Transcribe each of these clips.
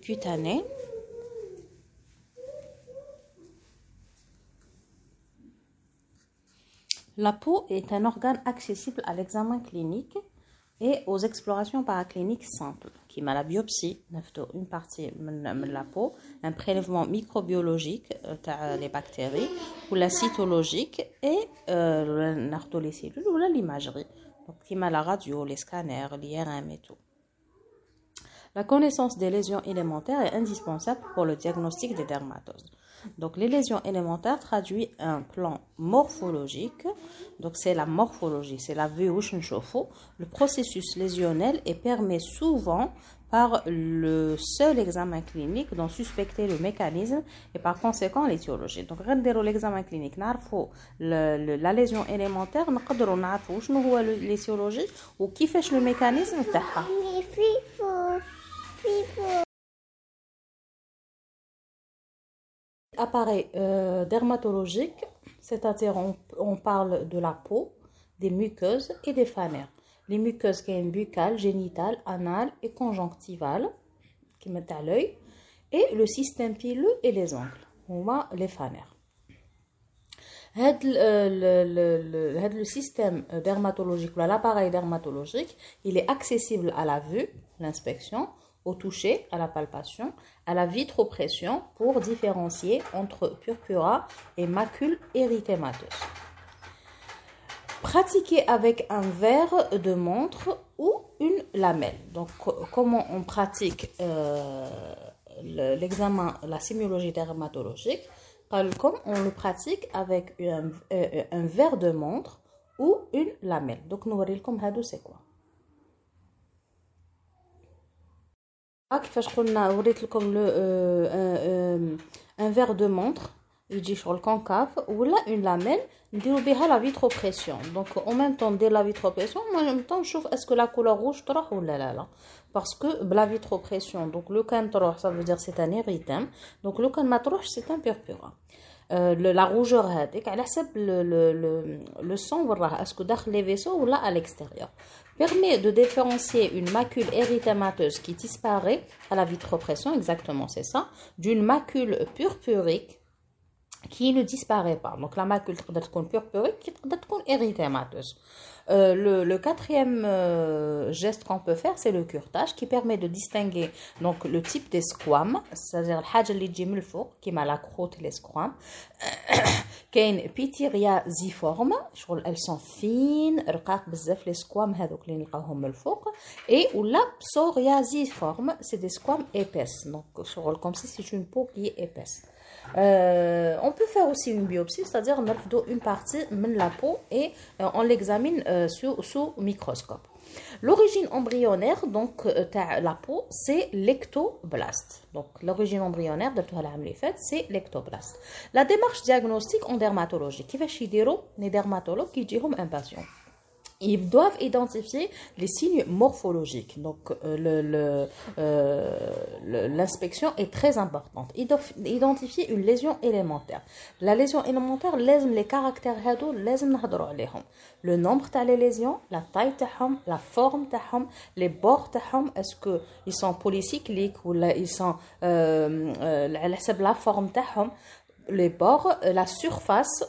cutanée. La peau est un organe accessible à l'examen clinique et aux explorations paracliniques simples, qui m'a la biopsie, une partie de la peau, un prélèvement microbiologique, euh, les bactéries, ou la cytologique, et euh, ou l'imagerie, qui m'a la radio, les scanners, l'IRM et tout. La connaissance des lésions élémentaires est indispensable pour le diagnostic des dermatoses. Donc, les lésions élémentaires traduisent un plan morphologique. Donc, c'est la morphologie, c'est la vue le processus lésionnel et permet souvent par le seul examen clinique d'en suspecter le mécanisme et par conséquent l'étiologie. Donc, regardez l'examen clinique, la lésion élémentaire, nous avons l'étiologie ou qui fait le mécanisme Appareil euh, dermatologique, c'est-à-dire on, parle de la peau, des muqueuses et des fanères. Les muqueuses qui sont buccales, génitales, anales et conjonctivales, qui mettent à l'œil, et le système pileux et les ongles, on voit les fanères. Le, le système dermatologique, l'appareil dermatologique, il est accessible à la vue, l'inspection, au toucher, à la palpation, à la vitropression pour différencier entre purpura et macule érythémateuse. Pratiquer avec un verre de montre ou une lamelle. Donc, comment on pratique euh, l'examen, la sémiologie dermatologique? Comme on le pratique avec un, euh, un verre de montre ou une lamelle. Donc, nous verrons c'est quoi? كيفاش قلنا وريت لكم لو ان فيغ دو مونتر يجي شغل كونكاف ولا اون لاميل نديرو بها لا فيتروبريسيون دونك او ميم طون ندير لا فيتروبريسيون او ميم طون نشوف اسكو لا كولور روج تروح ولا لا لا باسكو بلا فيتروبريسيون دونك لو كان تروح ça veut dire c'est un érythème donc لو كان ما تروحش c'est un purpura لا روجور هذيك على حسب لو سون وراه اسكو داخل لي فيسو ولا à l'extérieur permet de différencier une macule érythémateuse qui disparaît à la vitropression, exactement c'est ça, d'une macule purpurique qui ne disparaît pas. Donc la macule peut être purpurique, qui peut être érythémateuse. Euh, le, le, quatrième euh, geste qu'on peut faire, c'est le curtage qui permet de distinguer donc le type des squames, c'est-à-dire le qui m'a la croûte les squames, كاين بيتيريازيفورم شغل elles sont fines رقاق بزاف les squames هذوك اللي نلقاوهم من الفوق et ولا psoriasiforme c'est des squames épaisses donc شغل comme si c'est une peau qui est épaisse euh, on peut faire aussi une biopsie, c'est-à-dire on une partie de la peau et euh, on l'examine euh, sous, microscope. L'origine embryonnaire donc de la peau, c'est l'ectoblaste. Donc l'origine embryonnaire de c'est l'ectoblaste. La démarche diagnostique en dermatologie, qui va chez les dermatologues qui un patient ils doivent identifier les signes morphologiques. Donc, euh, euh, l'inspection est très importante. Ils doivent identifier une lésion élémentaire. La lésion élémentaire, les caractères le nombre de lésions, la taille la forme les bords est-ce qu'ils sont polycycliques ou ils sont euh, la forme les bords, la surface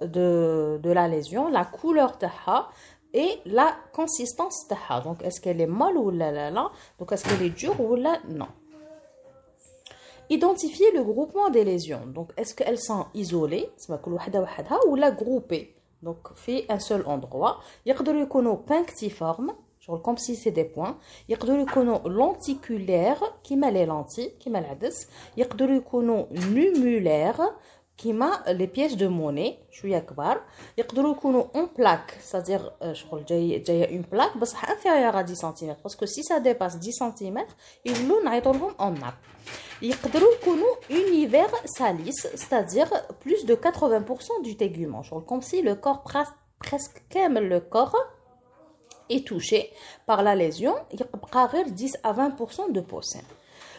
de, de la lésion, la couleur taha et la consistance taha. Donc, est-ce qu'elle est molle ou la la la Donc, est-ce qu'elle est dure ou la non Identifier le groupement des lésions. Donc, est-ce qu'elles sont isolées ou la groupées Donc, fait un seul endroit. يقدروا يكونوا punctiformes genre comme si c'est des points يقدروا يكونوا lenticulaires كيما les lentilles كيما العدس يقدروا يكونوا numulaires كيما لي بييس دو موني شويه كبار يقدروا يكونوا اون بلاك سادير شغل جاي جايه اون بلاك بصح انفيريور 10 سنتيمتر باسكو سي سا ديباس 10 سنتيمتر يولوا نعيطوا لهم اون ناب يقدروا يكونوا اونيفير ساليس سادير بلوس دو 80% du tégument genre comme si le corps presque كامل le corps est touché par la lésion يبقى غير 10 à 20% de peau saine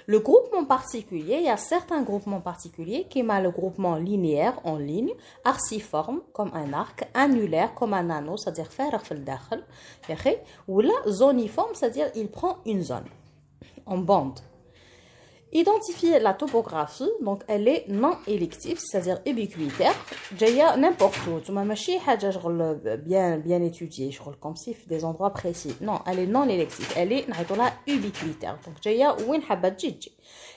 le groupement particulier, il y a certains groupements particuliers qui ont le groupement linéaire en ligne, arciforme comme un arc, annulaire comme un anneau, c'est-à-dire faire ou la zoniforme, c'est-à-dire il prend une zone en bande. Identifier la topographie, donc elle est non élective, c'est-à-dire ubiquitaire, a n'importe où. Tu m'as bien bien étudié, je comme si des endroits précis. Non, elle est non élective, elle est ubiquitaire. Donc Jaya ou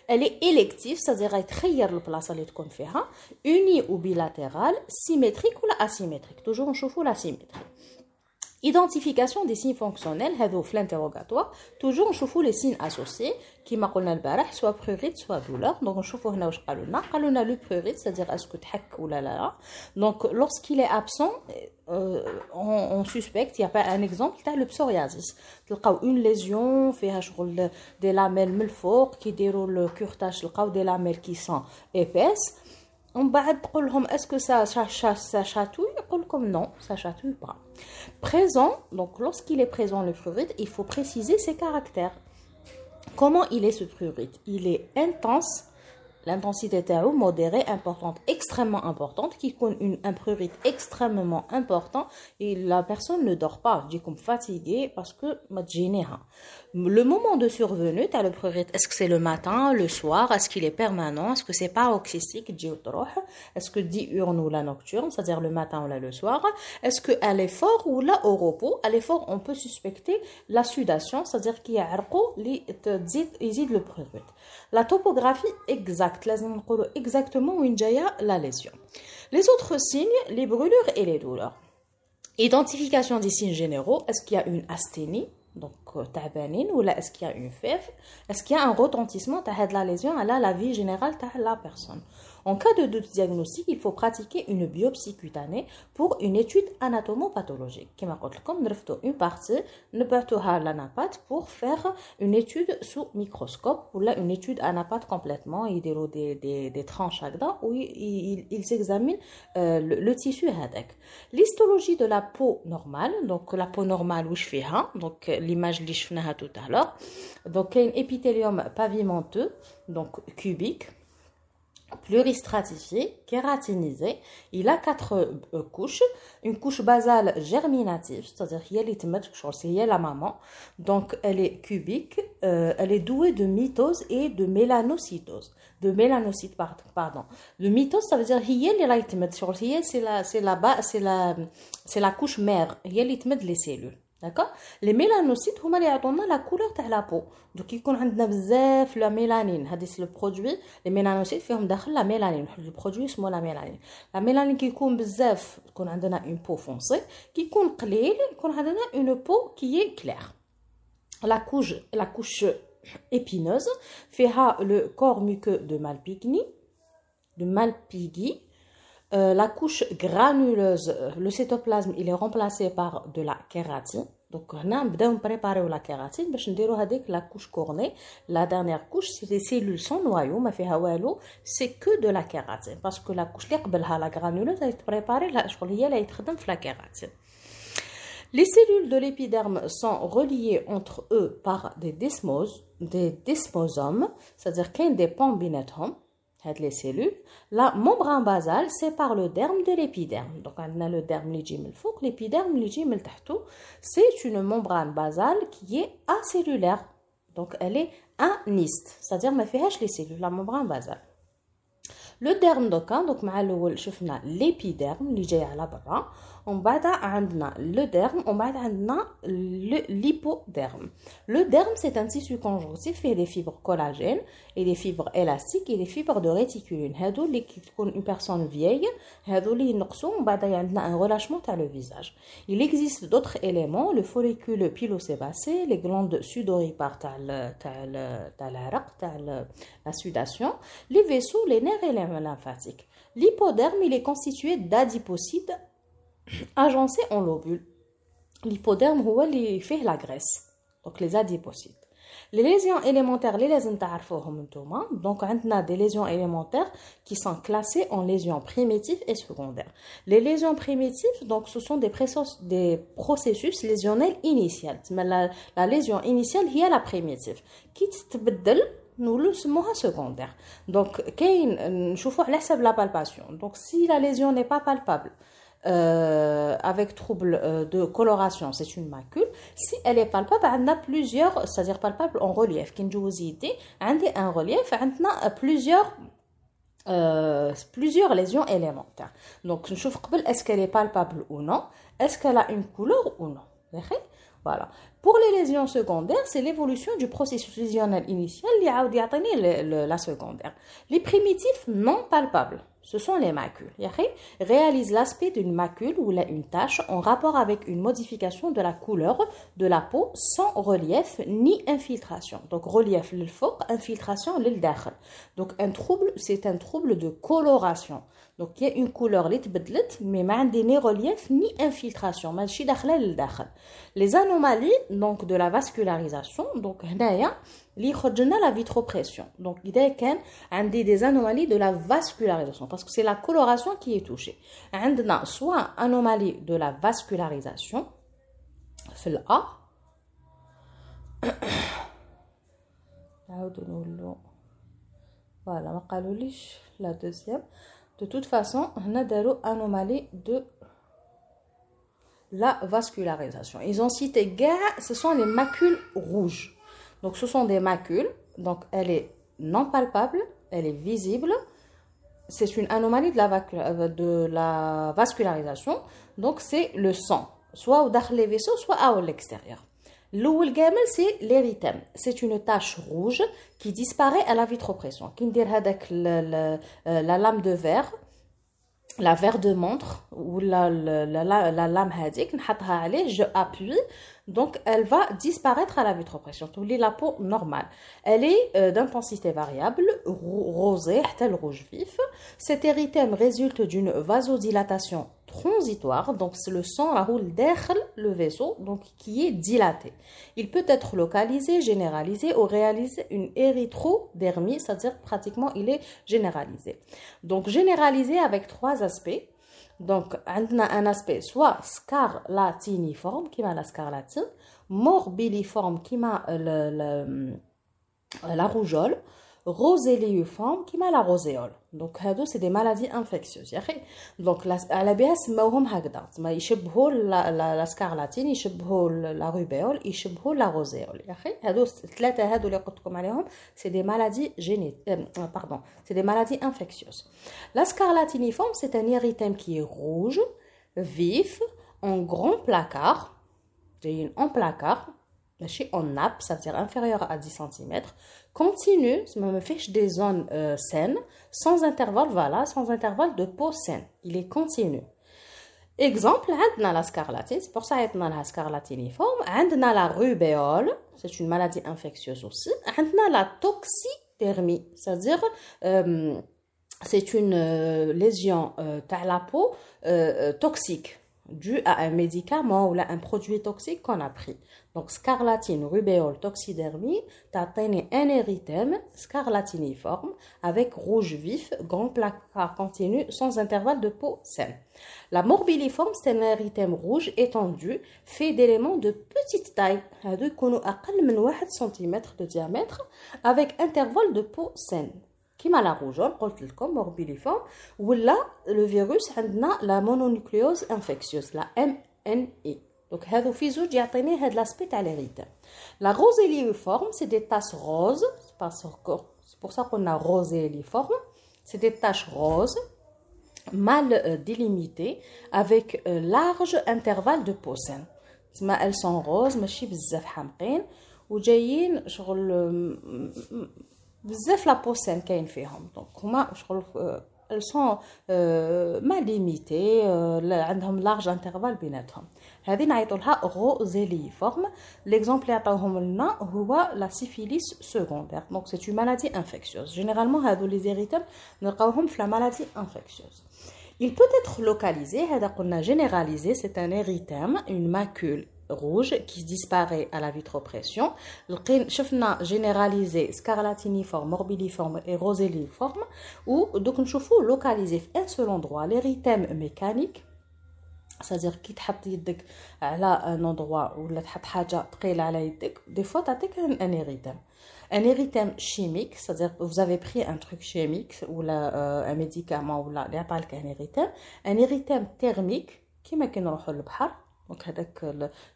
Elle est élective, c'est-à-dire elle tire le place à l'être hein. unie ou bilatérale, symétrique ou asymétrique. Toujours on chauffe l'asymétrique. Identification des signes fonctionnels, l'interrogatoire. Toujours, on chauffe les signes associés, qui m'a soit prurite, soit douleur. Donc, on chauffe le prurite, c'est-à-dire est-ce que tu ou là là Donc, lorsqu'il est absent, euh, on, suspecte, il y a pas un exemple, tu as le psoriasis. Tu as une lésion, hein, des lamelles qui déroulent le curtage, des lamelles qui sont épaisses on بعد تقول لهم est-ce que ça, ça, ça, ça chatouille يقول لكم non ça chatouille pas présent donc lorsqu'il est présent le prurite il faut préciser ses caractères comment il est ce prurite il est intense l'intensité est modérée, importante, extrêmement importante, qui compte une, un prurite extrêmement important et la personne ne dort pas, je comme fatiguée parce que le moment de survenue, tu as le est-ce que c'est le matin, le soir, est-ce qu'il est permanent, est-ce que c'est paroxystique, est-ce que diurne ou la nocturne, c'est-à-dire le matin ou le soir, est-ce qu'elle est fort ou là au repos, à l'effort on peut suspecter la sudation, c'est-à-dire qu'il y a le prurite. La topographie exacte, exactement où la lésion. Les autres signes, les brûlures et les douleurs. Identification des signes généraux, est-ce qu'il y a une asthénie donc tabanine ou est-ce qu'il y a une fièvre est-ce qu'il y a un retentissement de la lésion à la vie générale de la personne en cas de doute diagnostique, il faut pratiquer une biopsie cutanée pour une étude anatomopathologique. Comme je une partie, ne l'anapath pour faire une étude sous microscope ou là une étude anapath complètement, il des, des, des tranches où ils, ils examinent euh, le, tissu avec. L'histologie de la peau normale, donc la peau normale où je fais donc l'image que tout à l'heure, donc un épithélium pavimenteux, donc cubique pluristratifié, kératinisé. Il a quatre euh, couches. Une couche basale germinative, c'est-à-dire qu'il y a la maman. Donc, elle est cubique. Euh, elle est douée de mitose et de mélanocytose. De mélanocytes, pardon. Le mitose, ça veut dire qu'il c'est la, c'est la, c'est la, c'est la couche mère. Il y a les cellules. D'accord Les mélanocytes, هما اللي يعطونا la couleur تاع la peau. Donc يكون عندنا بزاف la mélanine. هذا c'est le produit les mélanocytes فيهم داخل la mélanine. Le produit اسمه la mélanine. La mélanine كيكون بزاف تكون عندنا une peau foncée. كيكون قليل يكون عندنا une peau qui est claire. La couche la couche épineuse فيها le corps muqueux de Malpighi de Malpighi Euh, la couche granuleuse, euh, le cytoplasme, il est remplacé par de la kératine. Donc, on a préparé la kératine, la couche cornée. La dernière couche, c'est les cellules sans noyau, ah c'est que de la kératine. Parce que la couche, ah, la granuleuse, elle est préparée, elle est la kératine. Les cellules de l'épiderme sont reliées entre eux par des desmoses, des desmosomes, c'est-à-dire qu'un des pambinatomes les cellules. La membrane basale sépare le derme de l'épiderme. Donc, on a le derme l'épiderme C'est une membrane basale qui est acellulaire. Donc, elle est aniste, c'est-à-dire ma les cellules, la membrane basale. Le derme, donc, donc, l'épiderme, qui à la barre. On va a le derme, on va l'hypoderme. Le derme, c'est un tissu conjonctif, il y a des fibres collagènes, et des fibres élastiques, et des fibres de réticulines. Hado, une personne vieille, on un relâchement à le visage. Il existe d'autres éléments, le follicule pilosébacé, les glandes sudoripares, la sudation, les vaisseaux, les nerfs et les lymphatiques. L'hypoderme, il est constitué d'adipocytes agencé en lobules. L'hypoderme هو اللي fait la graisse. Donc les adipocytes. Les lésions élémentaires, les lésions donc on a des lésions élémentaires qui sont classées en lésions primitives et secondaires. Les lésions primitives, donc ce sont des, des processus lésionnels initiaux. La, la lésion initiale, il y a la primitive. Qui nous le secondaire. secondaire. Donc, on la palpation. Donc, si la lésion n'est pas palpable, euh, avec trouble euh, de coloration, c'est une macule. Si elle est palpable, on a plusieurs, c'est-à-dire palpable en relief. A un relief, on a plusieurs euh, plusieurs lésions élémentaires. Donc, je trouve est-ce qu'elle est palpable ou non, est-ce qu'elle a une couleur ou non? Voilà. Pour les lésions secondaires, c'est l'évolution du processus lésionnel initial qui a la secondaire. Les primitifs non palpables ce sont les macules. Réalise l'aspect d'une macule ou une tache en rapport avec une modification de la couleur de la peau sans relief ni infiltration. Donc relief le infiltration Donc un trouble, c'est un trouble de coloration. Donc il y a une couleur qui mais pas ni relief ni infiltration. Les anomalies donc de la vascularisation, donc li la vitropression donc il y a des anomalies de la vascularisation parce que c'est la coloration qui est touchée عندنا soit anomalie de la vascularisation في A voilà ما قالوليش la deuxième de toute façon on a des anomalies de la vascularisation ils ont cité ce sont les macules rouges donc ce sont des macules. Donc elle est non palpable, elle est visible. C'est une anomalie de la, euh, vascularisation. Donc c'est le sang, soit au les vaisseaux, soit à l'extérieur. Gamel c'est l'érythème. C'est une tache rouge qui disparaît à la vitropression. Qui avec la, la lame de verre la verre de montre ou la, la, la, la lame hadik, je appuie donc elle va disparaître à la vitropression. Tu la peau normale. Elle est euh, d'intensité variable, rosée, tel rouge vif. Cet érythème résulte d'une vasodilatation transitoire, donc c'est le sang roule derrière le vaisseau, donc qui est dilaté. Il peut être localisé, généralisé ou réaliser une érythrodermie, c'est-à-dire pratiquement il est généralisé. Donc généralisé avec trois aspects. Donc, un aspect soit scarlatiniforme, qui m'a la scarlatine, morbilliforme, qui m'a la rougeole, roséliiforme, qui m'a la roséole. Donc, c'est des maladies infectieuses. Donc, à la BS, ils يشبهوا la scarlatine, يشبهوا la rubéole, يشبهوا la roséole. هادو الثلاثة هادو اللي قلت لكم عليهم c'est des maladies génétiques, pardon, c'est des maladies infectieuses. La scarlatiniforme, c'est un érythème qui est rouge, vif, en grand placard, en placard, en nappe, c'est-à-dire inférieur à 10 cm, continue, ça me fiche des zones euh, saines, sans intervalle, voilà, sans intervalle de peau saine. Il est continu. Exemple, on a la scarlatine, c'est pour ça qu'on a la scarlatiniforme. On a la rubéole, c'est une maladie infectieuse aussi. On a la toxithermie, c'est-à-dire euh, c'est une euh, lésion euh, de la peau toxique dû à un médicament ou à un produit toxique qu'on a pris. Donc, scarlatine, rubéole, toxidermie, t'as un érythème scarlatiniforme avec rouge vif, grand placard continu, sans intervalle de peau saine. La morbilliforme, c'est un érythème rouge étendu, fait d'éléments de petite taille, à 1 cm de diamètre, avec intervalle de peau saine. كيما لا روجول قلت لكم موربيليفورم ولا لو فيروس عندنا لا مونونيكليوز انفكسيوس لا ام ان اي دونك هادو في زوج يعطيني هاد لاسبي تاع لي ريتم لا روزيليفورم سي دي تاس روز سي pour ça qu'on a roséliforme c'est des taches roses mal délimitées avec large intervalle de peau saine تسمى elles sont roses ماشي بزاف حامقين وجايين شغل بزاف لا بوسين كاين فيهم دونك هما شغل elles sont ما ليميتي عندهم لارج انترفال بيناتهم هذه نعيطوا لها غوزيلي فورم ليكزومبل اللي عطاوهم لنا هو لا سيفيليس سكوندير دونك سي اون مالادي انفكسيوز جينيرالمون هادو لي زيريتم نلقاوهم في لا مالادي انفكسيوز Il peut être localisé, هذا قلنا généralisé, c'est un érythème, une macule rouge qui disparaît à la vitropression. شفنا généralisé scarlatiniforme, morbilliforme et roséliforme ou donc نشوفوا localisé في un seul endroit l'érythème mécanique c'est-à-dire كي تحط يدك على un endroit ولا تحط حاجه ثقيله على يدك des fois تعطيك un érythème un érythème chimique, c'est-à-dire que vous avez pris un truc chimique ou euh, un médicament ou là, un érythème, un érythème thermique qui m'a le bahar. donc,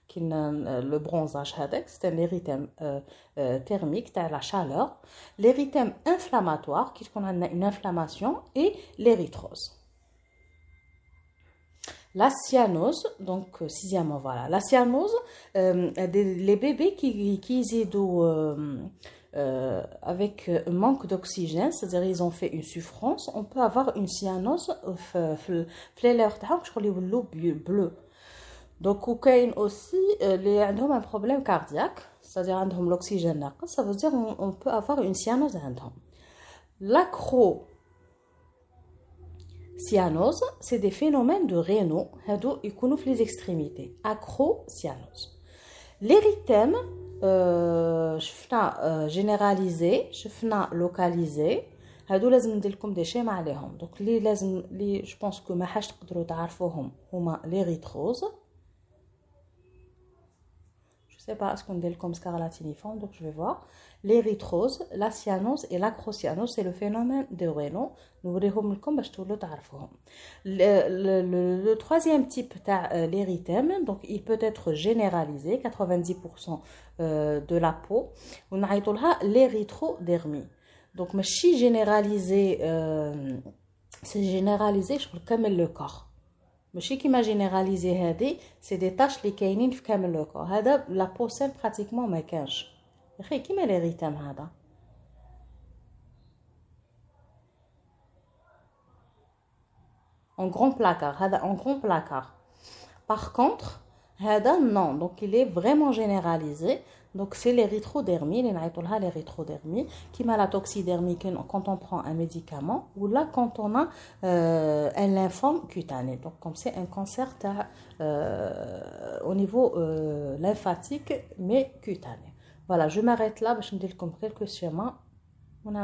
le bronzage, c'est un érythème thermique, c'est la chaleur. L'érythème inflammatoire, qui qu'on a une inflammation, et l'érythrose. La cyanose, donc euh, sixièmement, voilà. La cyanose, euh, les bébés qui, qui euh, euh, avec manque d'oxygène, c'est-à-dire ils ont fait une souffrance, on peut avoir une cyanose, je crois bleu. Donc, il aussi les ont un problème cardiaque, c'est-à-dire l'oxygène, ça veut dire on, peut avoir une cyanose. L'accro Cyanose, c'est des phénomènes de rénaux, ils les extrémités. Acrocyanose. L'érythème, euh, euh, généralisé, localisé, هادو لازم ندير لكم دي شيما عليهم دونك لي لازم لي جو بونس كو ما حاش تقدروا تعرفوهم هما ليريتروز sais pas ce qu'on dit comme scarlatiniforme, donc je vais voir. L'érythrose, la cyanose et l'acrocyanose, c'est le phénomène de Raynaud. Nous verrons comme je le le, le, le troisième type euh, l'érythème, donc il peut être généralisé, 90% euh, de la peau. On a l'érythrodermie. Donc, si généralisé, euh, c'est généralisé, je crois, comme le corps. ماشي كيما جينيراليزي هادي سي دي تاش لي كاينين في كامل لو كور هذا لا بوسين براتيكمون ما كانش اخي كيما لي ريتام هذا en grand placard هذا en grand placard par contre هذا non donc il est vraiment généralisé donc c'est l'érythrodermie les naïtolha l'érythrodermie qui m'a la toxidermie quand on prend un médicament ou là quand on a euh, un lymphome cutané donc comme c'est un cancer euh, au niveau euh, lymphatique mais cutané voilà je m'arrête là je me dis comme quelques schémas on a